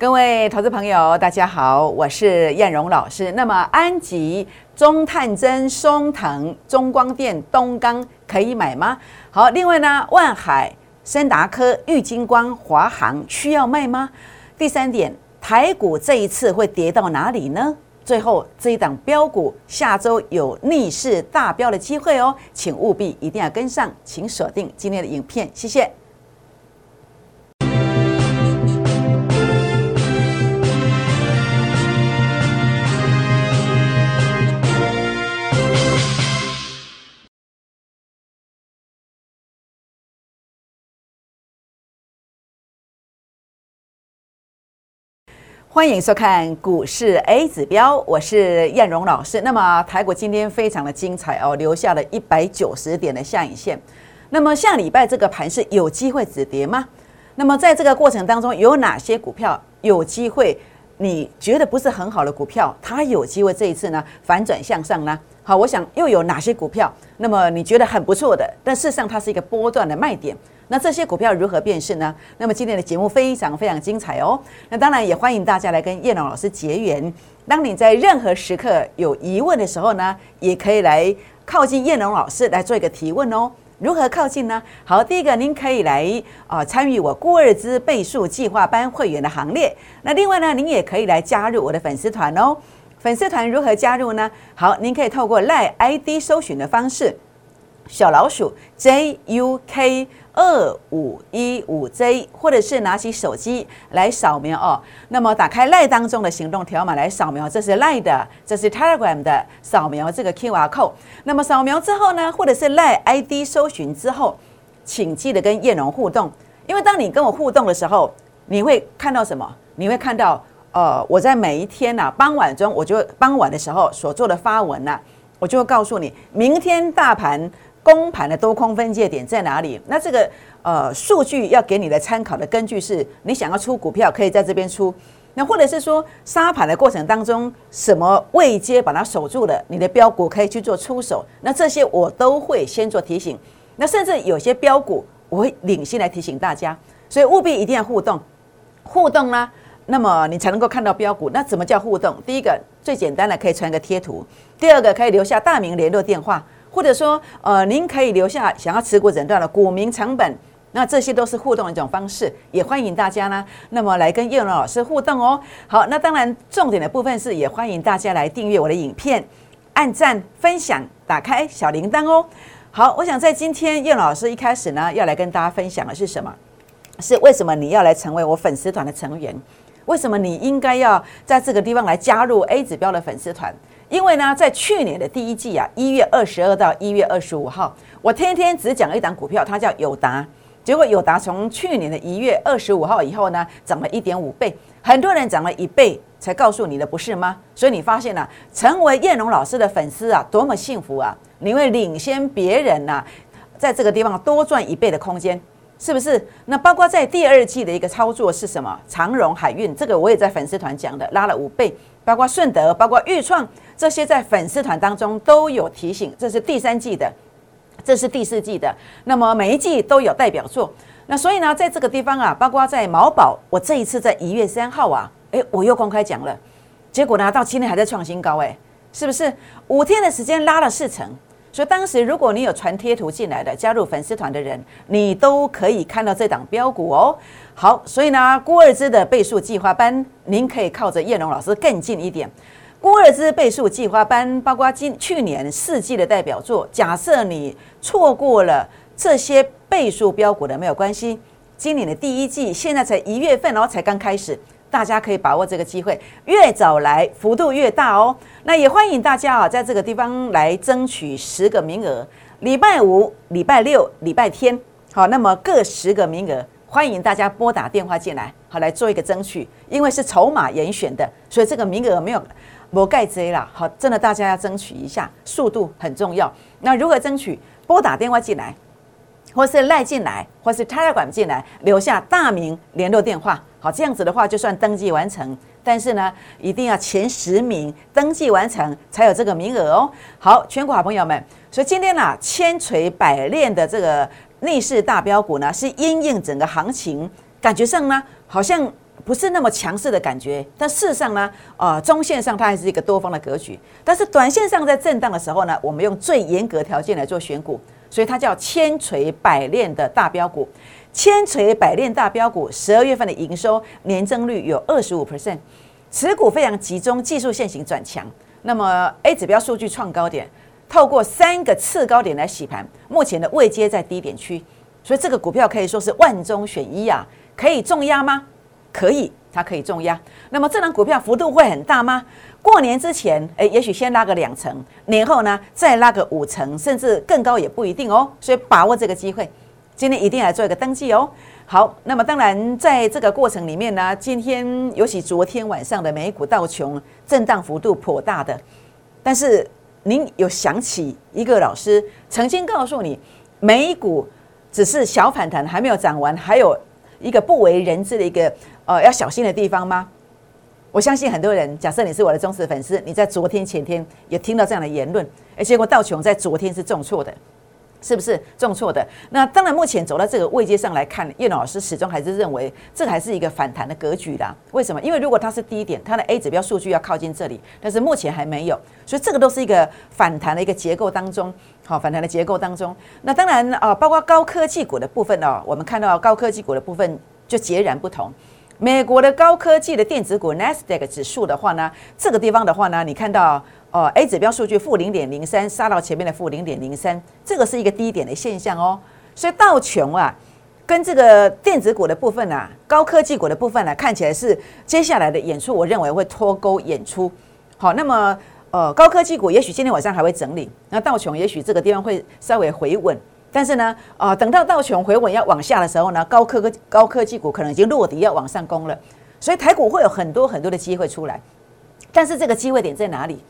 各位投资朋友，大家好，我是燕荣老师。那么安吉、中探针、松藤、中光电、东钢可以买吗？好，另外呢，万海、森达科、玉金光、华航需要卖吗？第三点，台股这一次会跌到哪里呢？最后这一档标股下周有逆势大标的机会哦，请务必一定要跟上，请锁定今天的影片，谢谢。欢迎收看股市 A 指标，我是燕荣老师。那么台股今天非常的精彩哦，留下了一百九十点的下影线。那么下礼拜这个盘是有机会止跌吗？那么在这个过程当中，有哪些股票有机会？你觉得不是很好的股票，它有机会这一次呢反转向上呢？好，我想又有哪些股票？那么你觉得很不错的，但事实上它是一个波段的卖点。那这些股票如何辨识呢？那么今天的节目非常非常精彩哦。那当然也欢迎大家来跟叶龙老师结缘。当你在任何时刻有疑问的时候呢，也可以来靠近叶龙老师来做一个提问哦。如何靠近呢？好，第一个您可以来啊参与我郭二之倍数计划班会员的行列。那另外呢，您也可以来加入我的粉丝团哦。粉丝团如何加入呢？好，您可以透过赖 ID 搜寻的方式，小老鼠 JUK。二五一五 J，或者是拿起手机来扫描哦。那么打开赖当中的行动条码来扫描，这是赖的，这是 Telegram 的扫描这个 QR code。那么扫描之后呢，或者是赖 ID 搜寻之后，请记得跟叶龙互动，因为当你跟我互动的时候，你会看到什么？你会看到呃，我在每一天呐傍晚中，我就傍晚的时候所做的发文呐，我就会告诉你，明天大盘。公盘的多空分界点在哪里？那这个呃数据要给你的参考的根据是，你想要出股票可以在这边出，那或者是说杀盘的过程当中，什么位阶把它守住了，你的标股可以去做出手。那这些我都会先做提醒。那甚至有些标股我会领先来提醒大家，所以务必一定要互动。互动呢，那么你才能够看到标股。那怎么叫互动？第一个最简单的可以传个贴图，第二个可以留下大名联络电话。或者说，呃，您可以留下想要持股诊断的股民成本，那这些都是互动的一种方式，也欢迎大家呢，那么来跟叶龙老师互动哦。好，那当然重点的部分是，也欢迎大家来订阅我的影片，按赞、分享、打开小铃铛哦。好，我想在今天叶老师一开始呢，要来跟大家分享的是什么？是为什么你要来成为我粉丝团的成员？为什么你应该要在这个地方来加入 A 指标的粉丝团？因为呢，在去年的第一季啊，一月二十二到一月二十五号，我天天只讲了一档股票，它叫友达。结果友达从去年的一月二十五号以后呢，涨了一点五倍，很多人涨了一倍才告诉你的，不是吗？所以你发现了，成为燕龙老师的粉丝啊，多么幸福啊！你会领先别人呐，在这个地方多赚一倍的空间，是不是？那包括在第二季的一个操作是什么？长荣海运，这个我也在粉丝团讲的，拉了五倍。包括顺德，包括豫创，这些在粉丝团当中都有提醒。这是第三季的，这是第四季的。那么每一季都有代表作。那所以呢，在这个地方啊，包括在毛宝，我这一次在一月三号啊，诶，我又公开讲了。结果呢，到今天还在创新高，诶，是不是五天的时间拉了四成？所以当时如果你有传贴图进来的，加入粉丝团的人，你都可以看到这档标股哦。好，所以呢，郭二之的倍数计划班，您可以靠着叶龙老师更近一点。郭二之倍数计划班，包括今去年四季的代表作。假设你错过了这些倍数标股的，没有关系。今年的第一季现在才一月份，哦才刚开始，大家可以把握这个机会，越早来幅度越大哦。那也欢迎大家啊，在这个地方来争取十个名额，礼拜五、礼拜六、礼拜天，好，那么各十个名额。欢迎大家拨打电话进来，好来做一个争取，因为是筹码严选的，所以这个名额没有没盖遮啦。好，真的大家要争取一下，速度很重要。那如何争取？拨打电话进来，或是赖进来，或是 Telegram 进来，留下大名、联络电话。好，这样子的话就算登记完成。但是呢，一定要前十名登记完成才有这个名额哦。好，全国好朋友们，所以今天呢，千锤百炼的这个。逆势大标股呢，是因应整个行情，感觉上呢，好像不是那么强势的感觉，但事实上呢，呃，中线上它还是一个多方的格局，但是短线上在震荡的时候呢，我们用最严格条件来做选股，所以它叫千锤百炼的大标股，千锤百炼大标股，十二月份的营收年增率有二十五 percent，持股非常集中，技术线型转强，那么 A 指标数据创高点，透过三个次高点来洗盘，目前的位阶在低点区，所以这个股票可以说是万中选一啊，可以重压吗？可以，它可以重压。那么这张股票幅度会很大吗？过年之前，诶，也许先拉个两成，年后呢再拉个五成，甚至更高也不一定哦。所以把握这个机会，今天一定来做一个登记哦。好，那么当然在这个过程里面呢，今天尤其昨天晚上的美股道琼震荡幅度颇大的，但是您有想起一个老师曾经告诉你，美股只是小反弹，还没有涨完，还有一个不为人知的一个。呃，要小心的地方吗？我相信很多人，假设你是我的忠实粉丝，你在昨天、前天也听到这样的言论，而结果道琼在昨天是重挫的，是不是重挫的？那当然，目前走到这个位阶上来看，叶老师始终还是认为这还是一个反弹的格局啦。为什么？因为如果它是低点，它的 A 指标数据要靠近这里，但是目前还没有，所以这个都是一个反弹的一个结构当中，好，反弹的结构当中。那当然啊，包括高科技股的部分哦，我们看到高科技股的部分就截然不同。美国的高科技的电子股 Nasdaq 指数的话呢，这个地方的话呢，你看到呃 A 指标数据负零点零三，杀到前面的负零点零三，这个是一个低点的现象哦。所以道琼啊，跟这个电子股的部分啊，高科技股的部分呢，看起来是接下来的演出，我认为会脱钩演出。好，那么呃高科技股也许今天晚上还会整理，那道琼也许这个地方会稍微回稳。但是呢，啊，等到道琼回稳要往下的时候呢，高科科高科技股可能已经落底要往上攻了，所以台股会有很多很多的机会出来。但是这个机会点在哪里？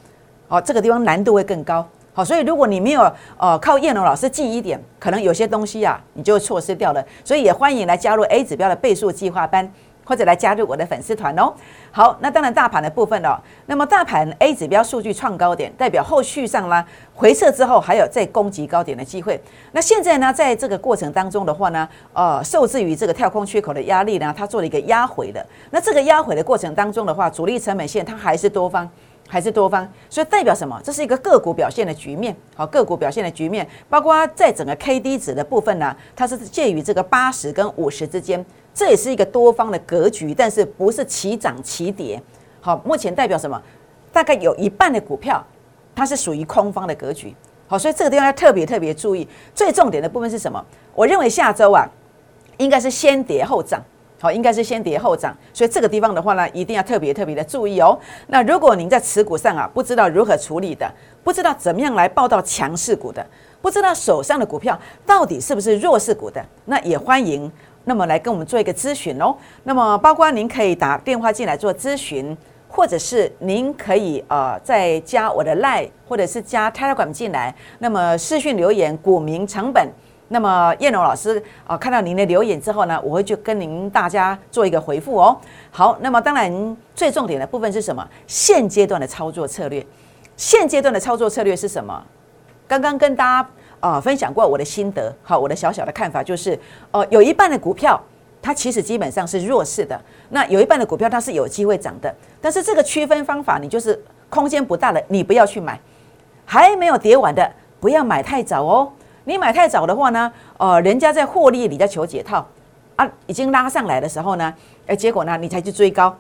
哦，这个地方难度会更高。好，所以如果你没有呃靠燕龙老师记忆点，可能有些东西啊，你就错失掉了。所以也欢迎来加入 A 指标的倍数计划班。或者来加入我的粉丝团哦。好，那当然大盘的部分哦。那么大盘 A 指标数据创高点，代表后续上呢回撤之后还有再攻击高点的机会。那现在呢，在这个过程当中的话呢，呃，受制于这个跳空缺口的压力呢，它做了一个压回的。那这个压回的过程当中的话，主力成本线它还是多方，还是多方，所以代表什么？这是一个个股表现的局面。好，个股表现的局面，包括在整个 K D 值的部分呢，它是介于这个八十跟五十之间。这也是一个多方的格局，但是不是齐涨齐跌。好，目前代表什么？大概有一半的股票，它是属于空方的格局。好，所以这个地方要特别特别注意。最重点的部分是什么？我认为下周啊，应该是先跌后涨。好，应该是先跌后涨。所以这个地方的话呢，一定要特别特别的注意哦。那如果您在持股上啊，不知道如何处理的，不知道怎么样来报到强势股的，不知道手上的股票到底是不是弱势股的，那也欢迎。那么来跟我们做一个咨询哦。那么包括您可以打电话进来做咨询，或者是您可以呃再加我的 Line，或者是加 Telegram 进来。那么视讯留言股民成本。那么叶龙老师啊，看到您的留言之后呢，我会去跟您大家做一个回复哦。好，那么当然最重点的部分是什么？现阶段的操作策略。现阶段的操作策略是什么？刚刚跟大家。啊，分享过我的心得，好，我的小小的看法就是，呃，有一半的股票它其实基本上是弱势的，那有一半的股票它是有机会涨的，但是这个区分方法，你就是空间不大了，你不要去买，还没有跌完的不要买太早哦，你买太早的话呢，呃，人家在获利，你在求解套。啊，已经拉上来的时候呢，哎，结果呢，你才去追高，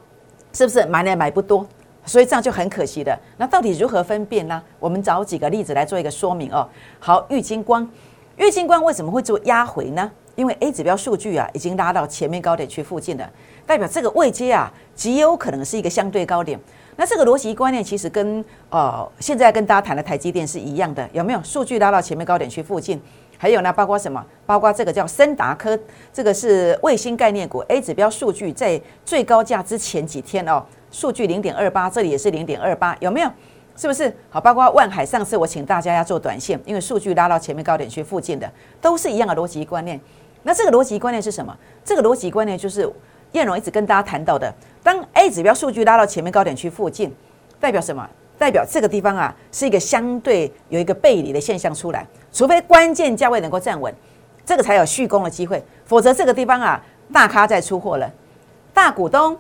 是不是买来买不多？所以这样就很可惜的。那到底如何分辨呢？我们找几个例子来做一个说明哦。好，玉金光，玉金光为什么会做压回呢？因为 A 指标数据啊已经拉到前面高点区附近了，代表这个位阶啊极有可能是一个相对高点。那这个逻辑观念其实跟呃现在跟大家谈的台积电是一样的，有没有？数据拉到前面高点区附近，还有呢，包括什么？包括这个叫森达科，这个是卫星概念股 A 指标数据在最高价之前几天哦。数据零点二八，这里也是零点二八，有没有？是不是？好，包括万海上次我请大家要做短线，因为数据拉到前面高点区附近的，都是一样的逻辑观念。那这个逻辑观念是什么？这个逻辑观念就是燕荣一直跟大家谈到的，当 A 指标数据拉到前面高点区附近，代表什么？代表这个地方啊是一个相对有一个背离的现象出来，除非关键价位能够站稳，这个才有续攻的机会，否则这个地方啊大咖在出货了。大股东、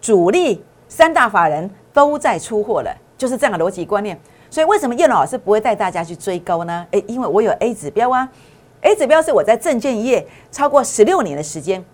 主力三大法人都在出货了，就是这样的逻辑观念。所以为什么叶老师不会带大家去追高呢？诶，因为我有 A 指标啊，A 指标是我在证券业超过十六年的时间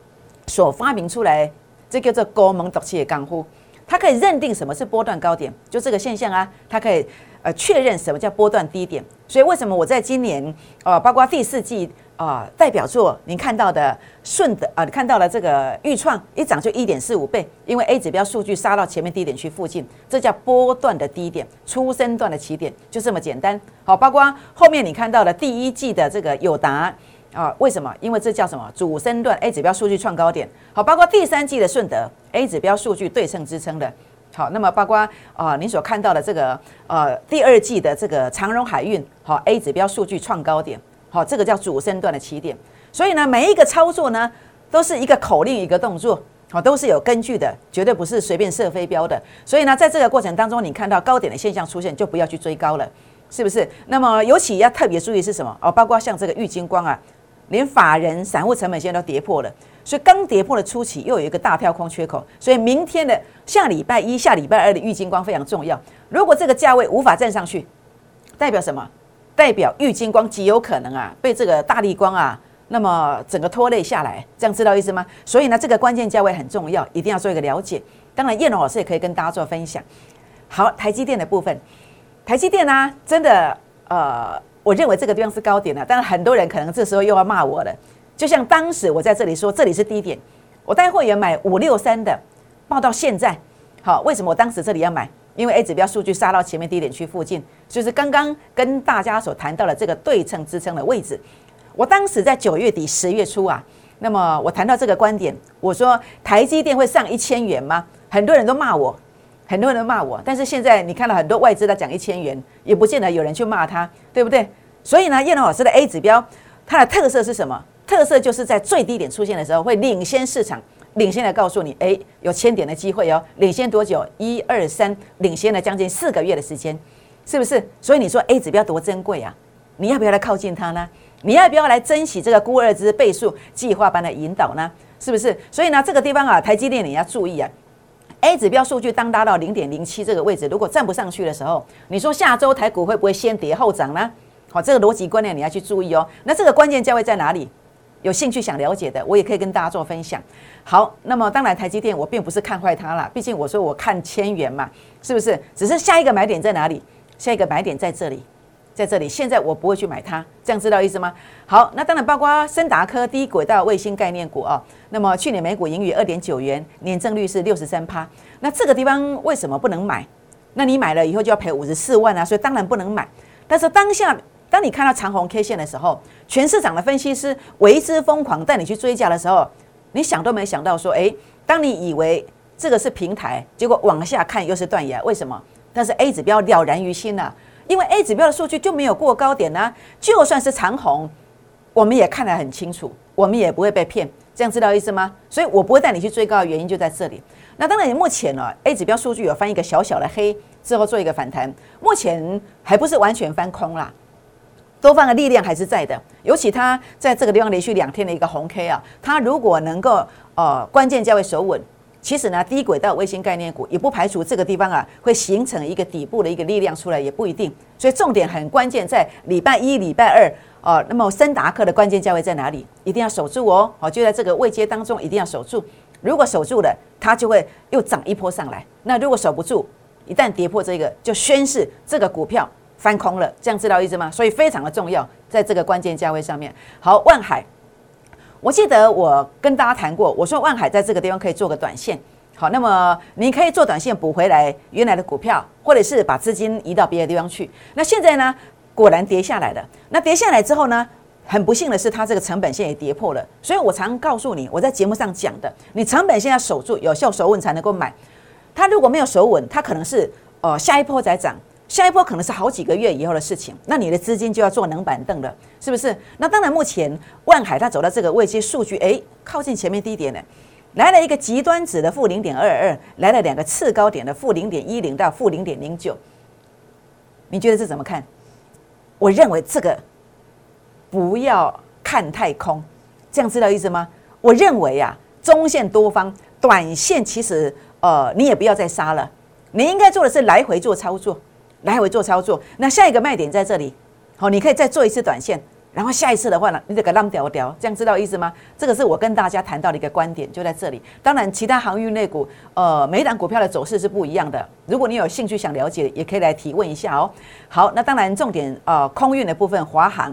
所发明出来，这叫做高门独气的干呼，它可以认定什么是波段高点，就这个现象啊，它可以呃确认什么叫波段低点。所以为什么我在今年呃，包括第四季。啊，代表作您看到的顺德啊，你看到了这个预创一涨就一点四五倍，因为 A 指标数据杀到前面低点区附近，这叫波段的低点，初升段的起点，就这么简单。好，包括后面你看到的第一季的这个友达啊，为什么？因为这叫什么主升段 A 指标数据创高点。好，包括第三季的顺德 A 指标数据对称支撑的。好，那么包括啊，你所看到的这个呃第二季的这个长荣海运，好 A 指标数据创高点。好，这个叫主升段的起点，所以呢，每一个操作呢，都是一个口令，一个动作，好，都是有根据的，绝对不是随便射飞镖的。所以呢，在这个过程当中，你看到高点的现象出现，就不要去追高了，是不是？那么尤其要特别注意是什么？哦，包括像这个玉金光啊，连法人散户成本线都跌破了，所以刚跌破的初期又有一个大跳空缺口，所以明天的下礼拜一、下礼拜二的玉金光非常重要。如果这个价位无法站上去，代表什么？代表玉金光极有可能啊被这个大力光啊，那么整个拖累下来，这样知道意思吗？所以呢，这个关键价位很重要，一定要做一个了解。当然，叶龙老师也可以跟大家做分享。好，台积电的部分，台积电呢，真的呃，我认为这个地方是高点了，但是很多人可能这时候又要骂我了。就像当时我在这里说这里是低点，我带会员买五六三的，报到现在，好，为什么我当时这里要买？因为 A 指标数据杀到前面低点区附近，就是刚刚跟大家所谈到的这个对称支撑的位置。我当时在九月底、十月初啊，那么我谈到这个观点，我说台积电会上一千元吗？很多人都骂我，很多人都骂我。但是现在你看到很多外资在讲一千元，也不见得有人去骂他，对不对？所以呢，叶龙老师的 A 指标，它的特色是什么？特色就是在最低点出现的时候会领先市场。领先的告诉你，哎，有千点的机会哦。领先多久？一二三，领先了将近四个月的时间，是不是？所以你说 A 指标多珍贵啊？你要不要来靠近它呢？你要不要来珍惜这个孤二之倍数计划般的引导呢？是不是？所以呢，这个地方啊，台积电你要注意啊。A 指标数据当达到零点零七这个位置，如果站不上去的时候，你说下周台股会不会先跌后涨呢？好，这个逻辑观念你要去注意哦。那这个关键价位在哪里？有兴趣想了解的，我也可以跟大家做分享。好，那么当然台积电我并不是看坏它了，毕竟我说我看千元嘛，是不是？只是下一个买点在哪里？下一个买点在这里，在这里。现在我不会去买它，这样知道意思吗？好，那当然包括森达科低轨道卫星概念股啊。那么去年每股盈余二点九元，年增率是六十三趴。那这个地方为什么不能买？那你买了以后就要赔五十四万啊，所以当然不能买。但是当下。当你看到长红 K 线的时候，全市场的分析师为之疯狂，带你去追加的时候，你想都没想到说，诶，当你以为这个是平台，结果往下看又是断崖，为什么？但是 A 指标了然于心了，因为 A 指标的数据就没有过高点呢，就算是长红，我们也看得很清楚，我们也不会被骗，这样知道意思吗？所以我不会带你去追高的原因就在这里。那当然，目前呢，A 指标数据有翻一个小小的黑之后做一个反弹，目前还不是完全翻空啦。多方的力量还是在的，尤其它在这个地方连续两天的一个红 K 啊，它如果能够呃关键价位守稳，其实呢低轨道卫星概念股也不排除这个地方啊会形成一个底部的一个力量出来，也不一定。所以重点很关键在礼拜一、礼拜二哦。那么森达克的关键价位在哪里？一定要守住哦，哦就在这个位阶当中一定要守住。如果守住了，它就会又涨一波上来。那如果守不住，一旦跌破这个，就宣示这个股票。翻空了，这样知道意思吗？所以非常的重要，在这个关键价位上面。好，万海，我记得我跟大家谈过，我说万海在这个地方可以做个短线。好，那么你可以做短线补回来原来的股票，或者是把资金移到别的地方去。那现在呢，果然跌下来了。那跌下来之后呢，很不幸的是，它这个成本线也跌破了。所以我常告诉你，我在节目上讲的，你成本线要守住，有效守稳才能够买。它如果没有守稳，它可能是呃下一波再涨。下一波可能是好几个月以后的事情，那你的资金就要坐冷板凳了，是不是？那当然，目前万海它走到这个位置，数据哎靠近前面低点了，来了一个极端值的负零点二二，来了两个次高点的负零点一零到负零点零九，你觉得这怎么看？我认为这个不要看太空，这样知道意思吗？我认为啊，中线多方短线其实呃你也不要再杀了，你应该做的是来回做操作，来回做操作。那下一个卖点在这里，好，你可以再做一次短线。然后下一次的话呢，你得给浪掉掉，这样知道意思吗？这个是我跟大家谈到的一个观点，就在这里。当然，其他航运类股，呃，每档股票的走势是不一样的。如果你有兴趣想了解，也可以来提问一下哦。好，那当然重点呃，空运的部分，华航，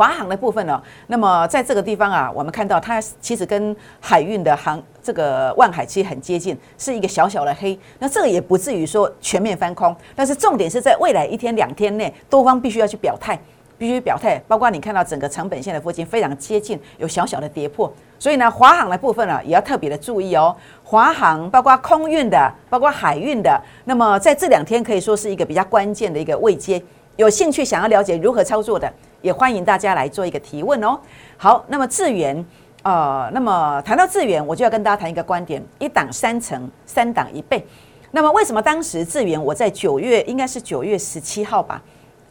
华航的部分呢，那么在这个地方啊，我们看到它其实跟海运的航这个万海其实很接近，是一个小小的黑。那这个也不至于说全面翻空，但是重点是在未来一天两天内，多方必须要去表态。必须表态，包括你看到整个成本线的附近非常接近，有小小的跌破，所以呢，华航的部分呢也要特别的注意哦。华航包括空运的，包括海运的，那么在这两天可以说是一个比较关键的一个位阶。有兴趣想要了解如何操作的，也欢迎大家来做一个提问哦。好，那么智源，呃，那么谈到智源，我就要跟大家谈一个观点：一档三成，三档一倍。那么为什么当时智源我在九月，应该是九月十七号吧？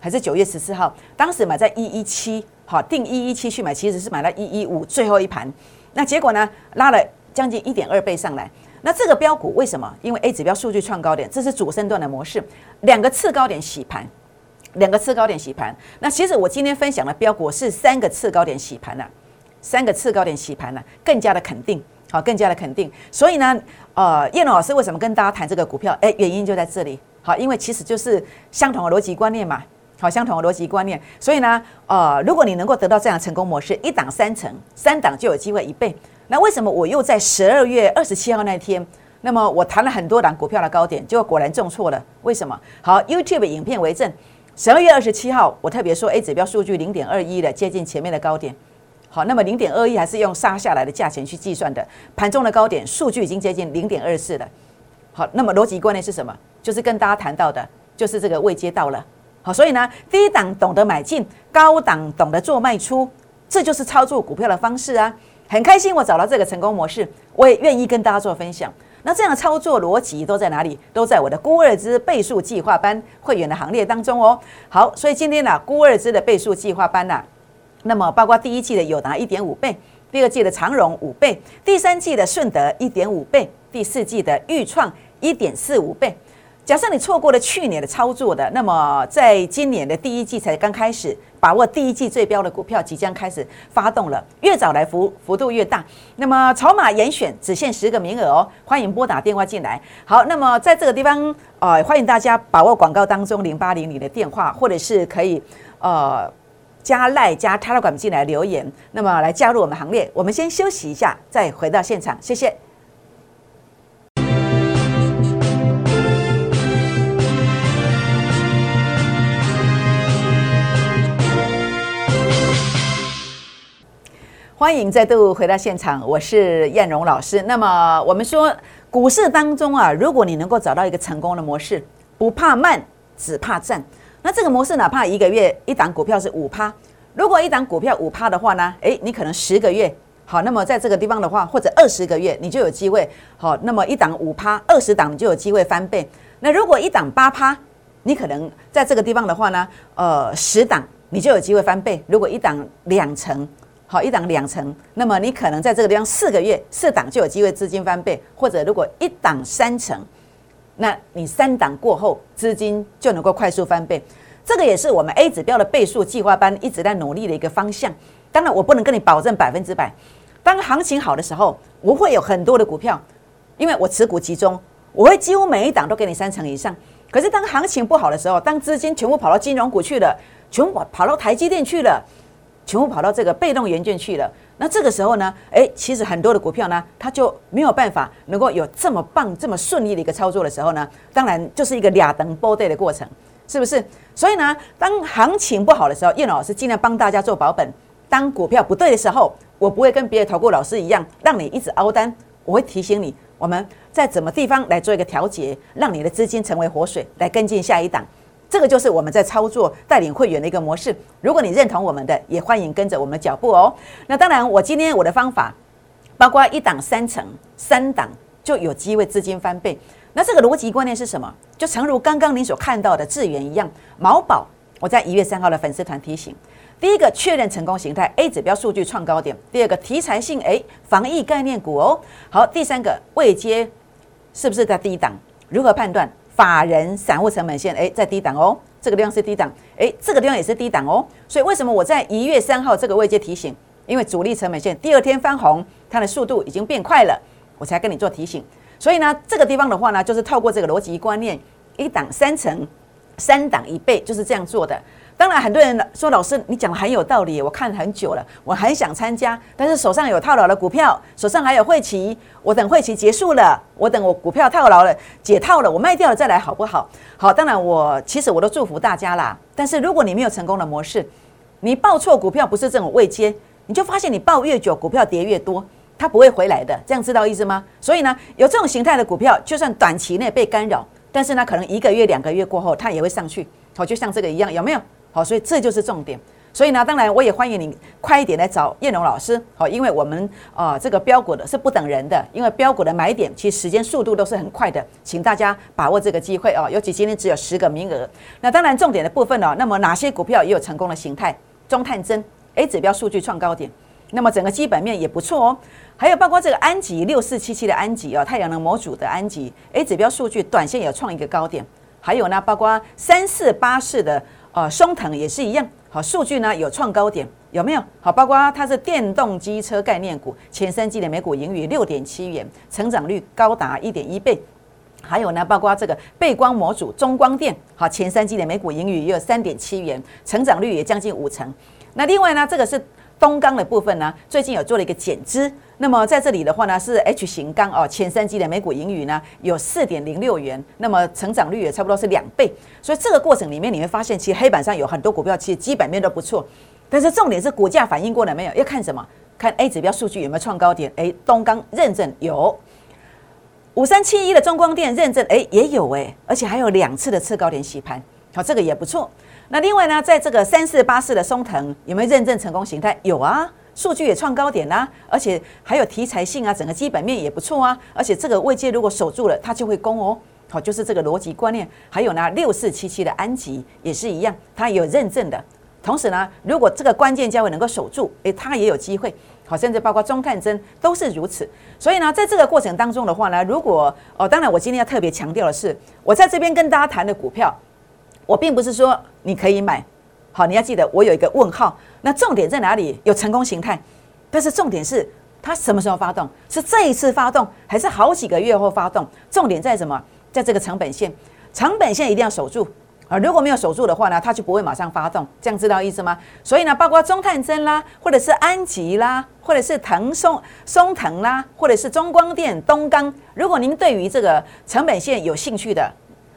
还是九月十四号，当时买在一一七，好定一一七去买，其实是买了一一五最后一盘，那结果呢拉了将近一点二倍上来。那这个标股为什么？因为 A 指标数据创高点，这是主升段的模式，两个次高点洗盘，两个次高点洗盘。那其实我今天分享的标股是三个次高点洗盘了，三个次高点洗盘了，更加的肯定，好，更加的肯定。所以呢，呃，叶老师为什么跟大家谈这个股票？哎，原因就在这里，好，因为其实就是相同的逻辑观念嘛。好，相同的逻辑观念，所以呢，呃，如果你能够得到这样成功模式，一档三成，三档就有机会一倍。那为什么我又在十二月二十七号那天，那么我谈了很多档股票的高点，结果果然中错了？为什么？好，YouTube 影片为证，十二月二十七号，我特别说 A 指标数据零点二一的接近前面的高点。好，那么零点二一还是用杀下来的价钱去计算的，盘中的高点数据已经接近零点二四了。好，那么逻辑观念是什么？就是跟大家谈到的，就是这个未接到了。好，所以呢，低档懂得买进，高档懂得做卖出，这就是操作股票的方式啊！很开心我找到这个成功模式，我也愿意跟大家做分享。那这样的操作逻辑都在哪里？都在我的孤二之倍数计划班会员的行列当中哦。好，所以今天呢，孤二之的倍数计划班呢，那么包括第一季的友达一点五倍，第二季的长荣五倍，第三季的顺德一点五倍，第四季的豫创一点四五倍。假设你错过了去年的操作的，那么在今年的第一季才刚开始把握第一季最标的股票即将开始发动了，越早来幅幅度越大。那么筹码严选只限十个名额哦，欢迎拨打电话进来。好，那么在这个地方呃，欢迎大家把握广告当中零八零零的电话，或者是可以呃加赖加 Telegram 进来留言，那么来加入我们行列。我们先休息一下，再回到现场，谢谢。欢迎再度回到现场，我是燕荣老师。那么我们说股市当中啊，如果你能够找到一个成功的模式，不怕慢，只怕站。那这个模式哪怕一个月一档股票是五趴，如果一档股票五趴的话呢，诶，你可能十个月好，那么在这个地方的话，或者二十个月，你就有机会好。那么一档五趴，二十档你就有机会翻倍。那如果一档八趴，你可能在这个地方的话呢，呃，十档你就有机会翻倍。如果一档两成。好，一档两成，那么你可能在这个地方四个月四档就有机会资金翻倍，或者如果一档三成，那你三档过后资金就能够快速翻倍。这个也是我们 A 指标的倍数计划班一直在努力的一个方向。当然，我不能跟你保证百分之百。当行情好的时候，我会有很多的股票，因为我持股集中，我会几乎每一档都给你三成以上。可是当行情不好的时候，当资金全部跑到金融股去了，全部跑到台积电去了。全部跑到这个被动元件去了，那这个时候呢，诶，其实很多的股票呢，它就没有办法能够有这么棒、这么顺利的一个操作的时候呢，当然就是一个俩等波对的过程，是不是？所以呢，当行情不好的时候，叶老师尽量帮大家做保本；当股票不对的时候，我不会跟别的投顾老师一样，让你一直凹单，我会提醒你，我们在怎么地方来做一个调节，让你的资金成为活水，来跟进下一档。这个就是我们在操作带领会员的一个模式。如果你认同我们的，也欢迎跟着我们的脚步哦。那当然，我今天我的方法包括一档三成，三档就有机会资金翻倍。那这个逻辑观念是什么？就诚如刚刚您所看到的智源一样，毛宝我在一月三号的粉丝团提醒：第一个确认成功形态，A 指标数据创高点；第二个题材性，诶，防疫概念股哦。好，第三个未接是不是在低档？如何判断？法人散户成本线，诶，在低档哦，这个地方是低档，诶，这个地方也是低档哦。所以为什么我在一月三号这个位阶提醒？因为主力成本线第二天翻红，它的速度已经变快了，我才跟你做提醒。所以呢，这个地方的话呢，就是透过这个逻辑观念，一档三成。三档一倍就是这样做的。当然，很多人说老师，你讲的很有道理，我看很久了，我很想参加，但是手上有套牢的股票，手上还有会期，我等会期结束了，我等我股票套牢了解套了，我卖掉了再来好不好？好，当然我其实我都祝福大家啦。但是如果你没有成功的模式，你报错股票不是这种未接，你就发现你报越久，股票跌越多，它不会回来的。这样知道意思吗？所以呢，有这种形态的股票，就算短期内被干扰。但是呢，可能一个月、两个月过后，它也会上去，好，就像这个一样，有没有？好，所以这就是重点。所以呢，当然我也欢迎你快一点来找叶龙老师，好，因为我们啊，这个标股的是不等人的，因为标股的买点其实时间速度都是很快的，请大家把握这个机会哦。尤其今天只有十个名额，那当然重点的部分呢，那么哪些股票也有成功的形态？中探针 A 指标数据创高点，那么整个基本面也不错哦。还有包括这个安吉六四七七的安吉哦，太阳能模组的安吉，A 指标数据短线有创一个高点。还有呢，包括三四八四的啊松藤也是一样，好数据呢有创高点，有没有？好，包括它是电动机车概念股，前三季的每股盈余六点七元，成长率高达一点一倍。还有呢，包括这个背光模组中光电，好前三季的每股盈余也有三点七元，成长率也将近五成。那另外呢，这个是。东钢的部分呢，最近有做了一个减资，那么在这里的话呢，是 H 型钢哦，前三季的每股盈余呢有四点零六元，那么成长率也差不多是两倍，所以这个过程里面你会发现，其实黑板上有很多股票其实基本面都不错，但是重点是股价反应过来没有？要看什么？看 A 指标数据有没有创高点？哎，东钢认证有，五三七一的中光电认证哎也有哎，而且还有两次的次高点洗盘，好，这个也不错。那另外呢，在这个三四八四的松藤有没有认证成功形态？有啊，数据也创高点啦，而且还有题材性啊，整个基本面也不错啊，而且这个位阶如果守住了，它就会攻哦。好，就是这个逻辑观念。还有呢，六四七七的安吉也是一样，它有认证的。同时呢，如果这个关键价位能够守住，诶，它也有机会。好，甚至包括中探针都是如此。所以呢，在这个过程当中的话呢，如果哦，当然我今天要特别强调的是，我在这边跟大家谈的股票。我并不是说你可以买，好，你要记得我有一个问号。那重点在哪里？有成功形态，但是重点是它什么时候发动？是这一次发动，还是好几个月后发动？重点在什么？在这个成本线，成本线一定要守住啊！如果没有守住的话呢，它就不会马上发动。这样知道意思吗？所以呢，包括中探针啦，或者是安吉啦，或者是腾松松腾啦，或者是中光电、东钢，如果您对于这个成本线有兴趣的。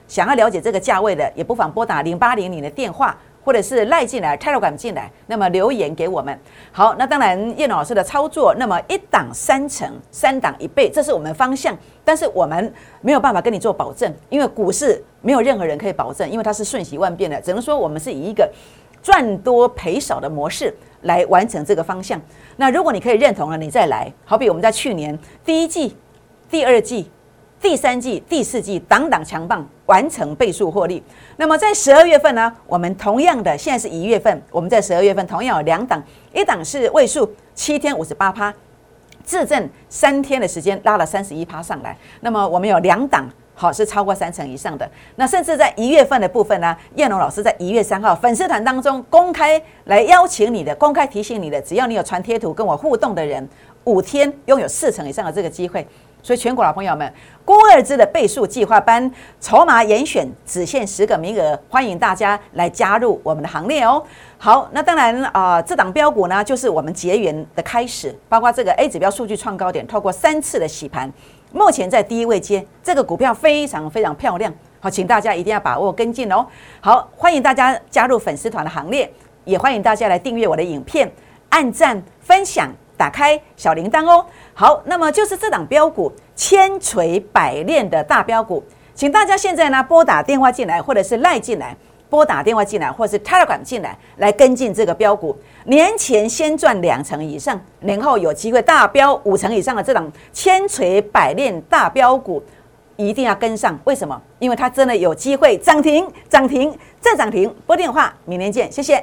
想要了解这个价位的，也不妨拨打零八零零的电话，或者是赖进来、Telegram 进来，那么留言给我们。好，那当然叶老师的操作，那么一档三成，三档一倍，这是我们方向，但是我们没有办法跟你做保证，因为股市没有任何人可以保证，因为它是瞬息万变的，只能说我们是以一个赚多赔少的模式来完成这个方向。那如果你可以认同了，你再来。好比我们在去年第一季、第二季。第三季、第四季档档强棒，完成倍数获利。那么在十二月份呢？我们同样的，现在是一月份，我们在十二月份同样有两档，一档是位数七天五十八趴，自证三天的时间拉了三十一趴上来。那么我们有两档，好是超过三成以上的。那甚至在一月份的部分呢，燕龙老师在一月三号粉丝团当中公开来邀请你的，公开提醒你的，只要你有传贴图跟我互动的人，五天拥有四成以上的这个机会。所以，全国老朋友们，郭二之的倍数计划班筹码严选，只限十个名额，欢迎大家来加入我们的行列哦。好，那当然啊，这档标股呢，就是我们结缘的开始，包括这个 A 指标数据创高点，透过三次的洗盘，目前在第一位接，这个股票非常非常漂亮，好，请大家一定要把握跟进哦。好，欢迎大家加入粉丝团的行列，也欢迎大家来订阅我的影片，按赞分享。打开小铃铛哦。好，那么就是这档标股千锤百炼的大标股，请大家现在呢拨打电话进来，或者是赖进来，拨打电话进来，或者是 Telegram 进来，来跟进这个标股。年前先赚两成以上，年后有机会大标五成以上的这档千锤百炼大标股，一定要跟上。为什么？因为它真的有机会涨停、涨停再涨停。拨电话，明天见，谢谢。